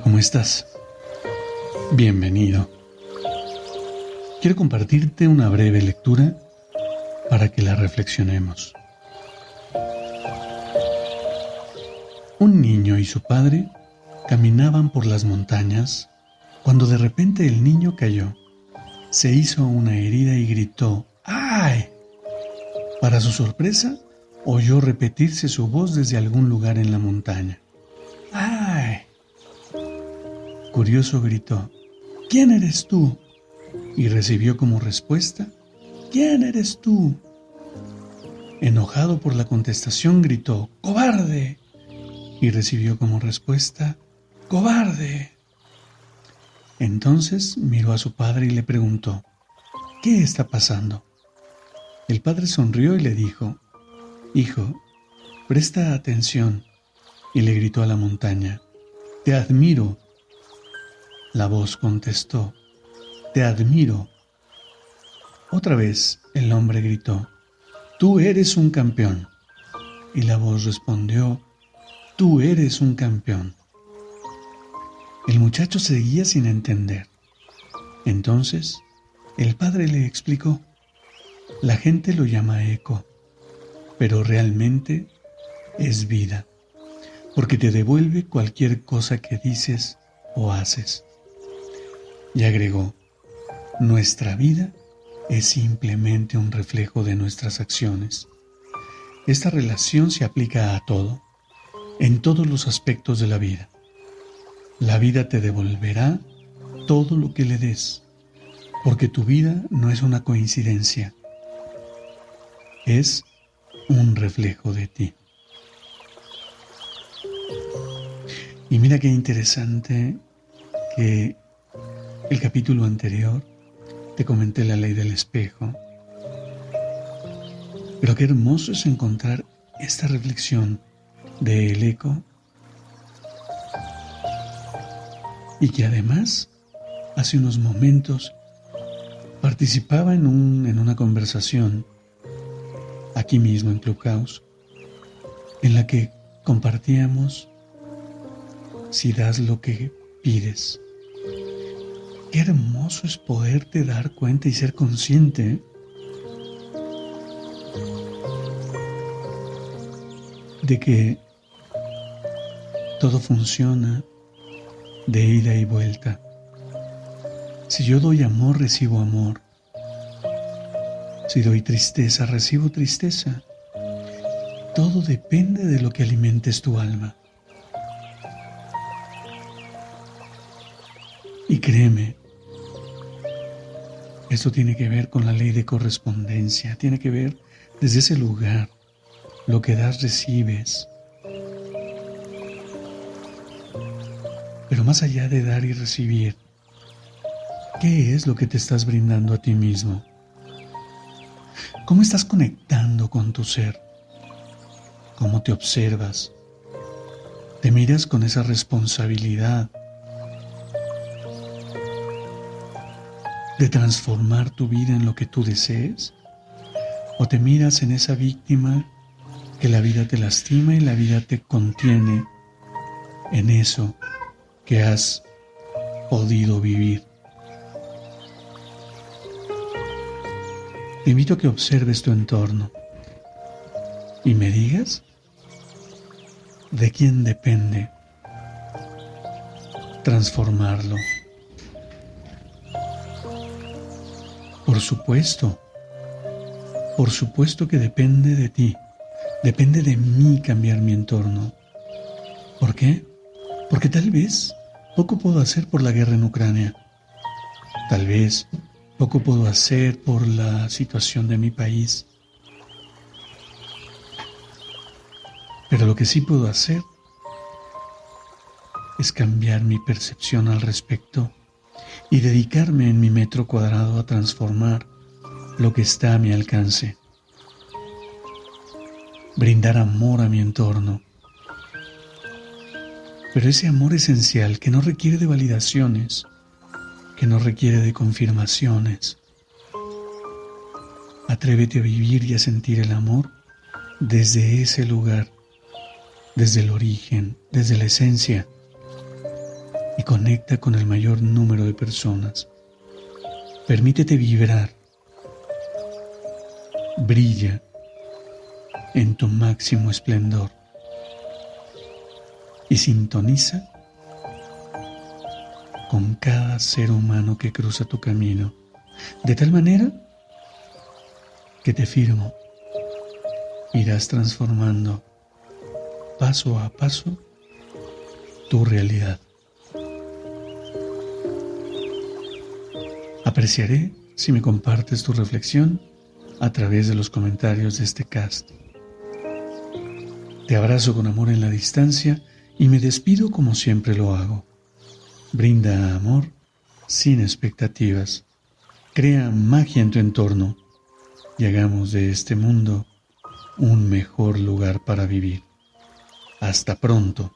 ¿Cómo estás? Bienvenido. Quiero compartirte una breve lectura para que la reflexionemos. Un niño y su padre caminaban por las montañas cuando de repente el niño cayó, se hizo una herida y gritó ¡Ay! Para su sorpresa, oyó repetirse su voz desde algún lugar en la montaña. Curioso gritó, ¿quién eres tú? Y recibió como respuesta, ¿quién eres tú? Enojado por la contestación, gritó, ¡cobarde! Y recibió como respuesta, ¡cobarde! Entonces miró a su padre y le preguntó, ¿qué está pasando? El padre sonrió y le dijo, Hijo, presta atención. Y le gritó a la montaña, Te admiro la voz contestó, Te admiro. Otra vez el hombre gritó, Tú eres un campeón. Y la voz respondió, Tú eres un campeón. El muchacho seguía sin entender. Entonces, el padre le explicó, la gente lo llama eco, pero realmente es vida, porque te devuelve cualquier cosa que dices o haces. Y agregó, nuestra vida es simplemente un reflejo de nuestras acciones. Esta relación se aplica a todo, en todos los aspectos de la vida. La vida te devolverá todo lo que le des, porque tu vida no es una coincidencia, es un reflejo de ti. Y mira qué interesante que el capítulo anterior te comenté la ley del espejo. Pero qué hermoso es encontrar esta reflexión del eco y que además hace unos momentos participaba en, un, en una conversación aquí mismo en Clubhouse en la que compartíamos si das lo que pides. Qué hermoso es poderte dar cuenta y ser consciente de que todo funciona de ida y vuelta. Si yo doy amor, recibo amor. Si doy tristeza, recibo tristeza. Todo depende de lo que alimentes tu alma. Y créeme, esto tiene que ver con la ley de correspondencia, tiene que ver desde ese lugar. Lo que das recibes. Pero más allá de dar y recibir, ¿qué es lo que te estás brindando a ti mismo? ¿Cómo estás conectando con tu ser? ¿Cómo te observas? ¿Te miras con esa responsabilidad de transformar tu vida en lo que tú desees? ¿O te miras en esa víctima que la vida te lastima y la vida te contiene en eso que has podido vivir? Te invito a que observes tu entorno y me digas de quién depende transformarlo. Por supuesto, por supuesto que depende de ti, depende de mí cambiar mi entorno. ¿Por qué? Porque tal vez poco puedo hacer por la guerra en Ucrania. Tal vez poco puedo hacer por la situación de mi país. Pero lo que sí puedo hacer es cambiar mi percepción al respecto y dedicarme en mi metro cuadrado a transformar lo que está a mi alcance. Brindar amor a mi entorno. Pero ese amor esencial que no requiere de validaciones, que no requiere de confirmaciones. Atrévete a vivir y a sentir el amor desde ese lugar, desde el origen, desde la esencia conecta con el mayor número de personas. Permítete vibrar. Brilla en tu máximo esplendor y sintoniza con cada ser humano que cruza tu camino, de tal manera que te firmo, irás transformando paso a paso tu realidad. Apreciaré si me compartes tu reflexión a través de los comentarios de este cast. Te abrazo con amor en la distancia y me despido como siempre lo hago. Brinda amor sin expectativas. Crea magia en tu entorno y hagamos de este mundo un mejor lugar para vivir. Hasta pronto.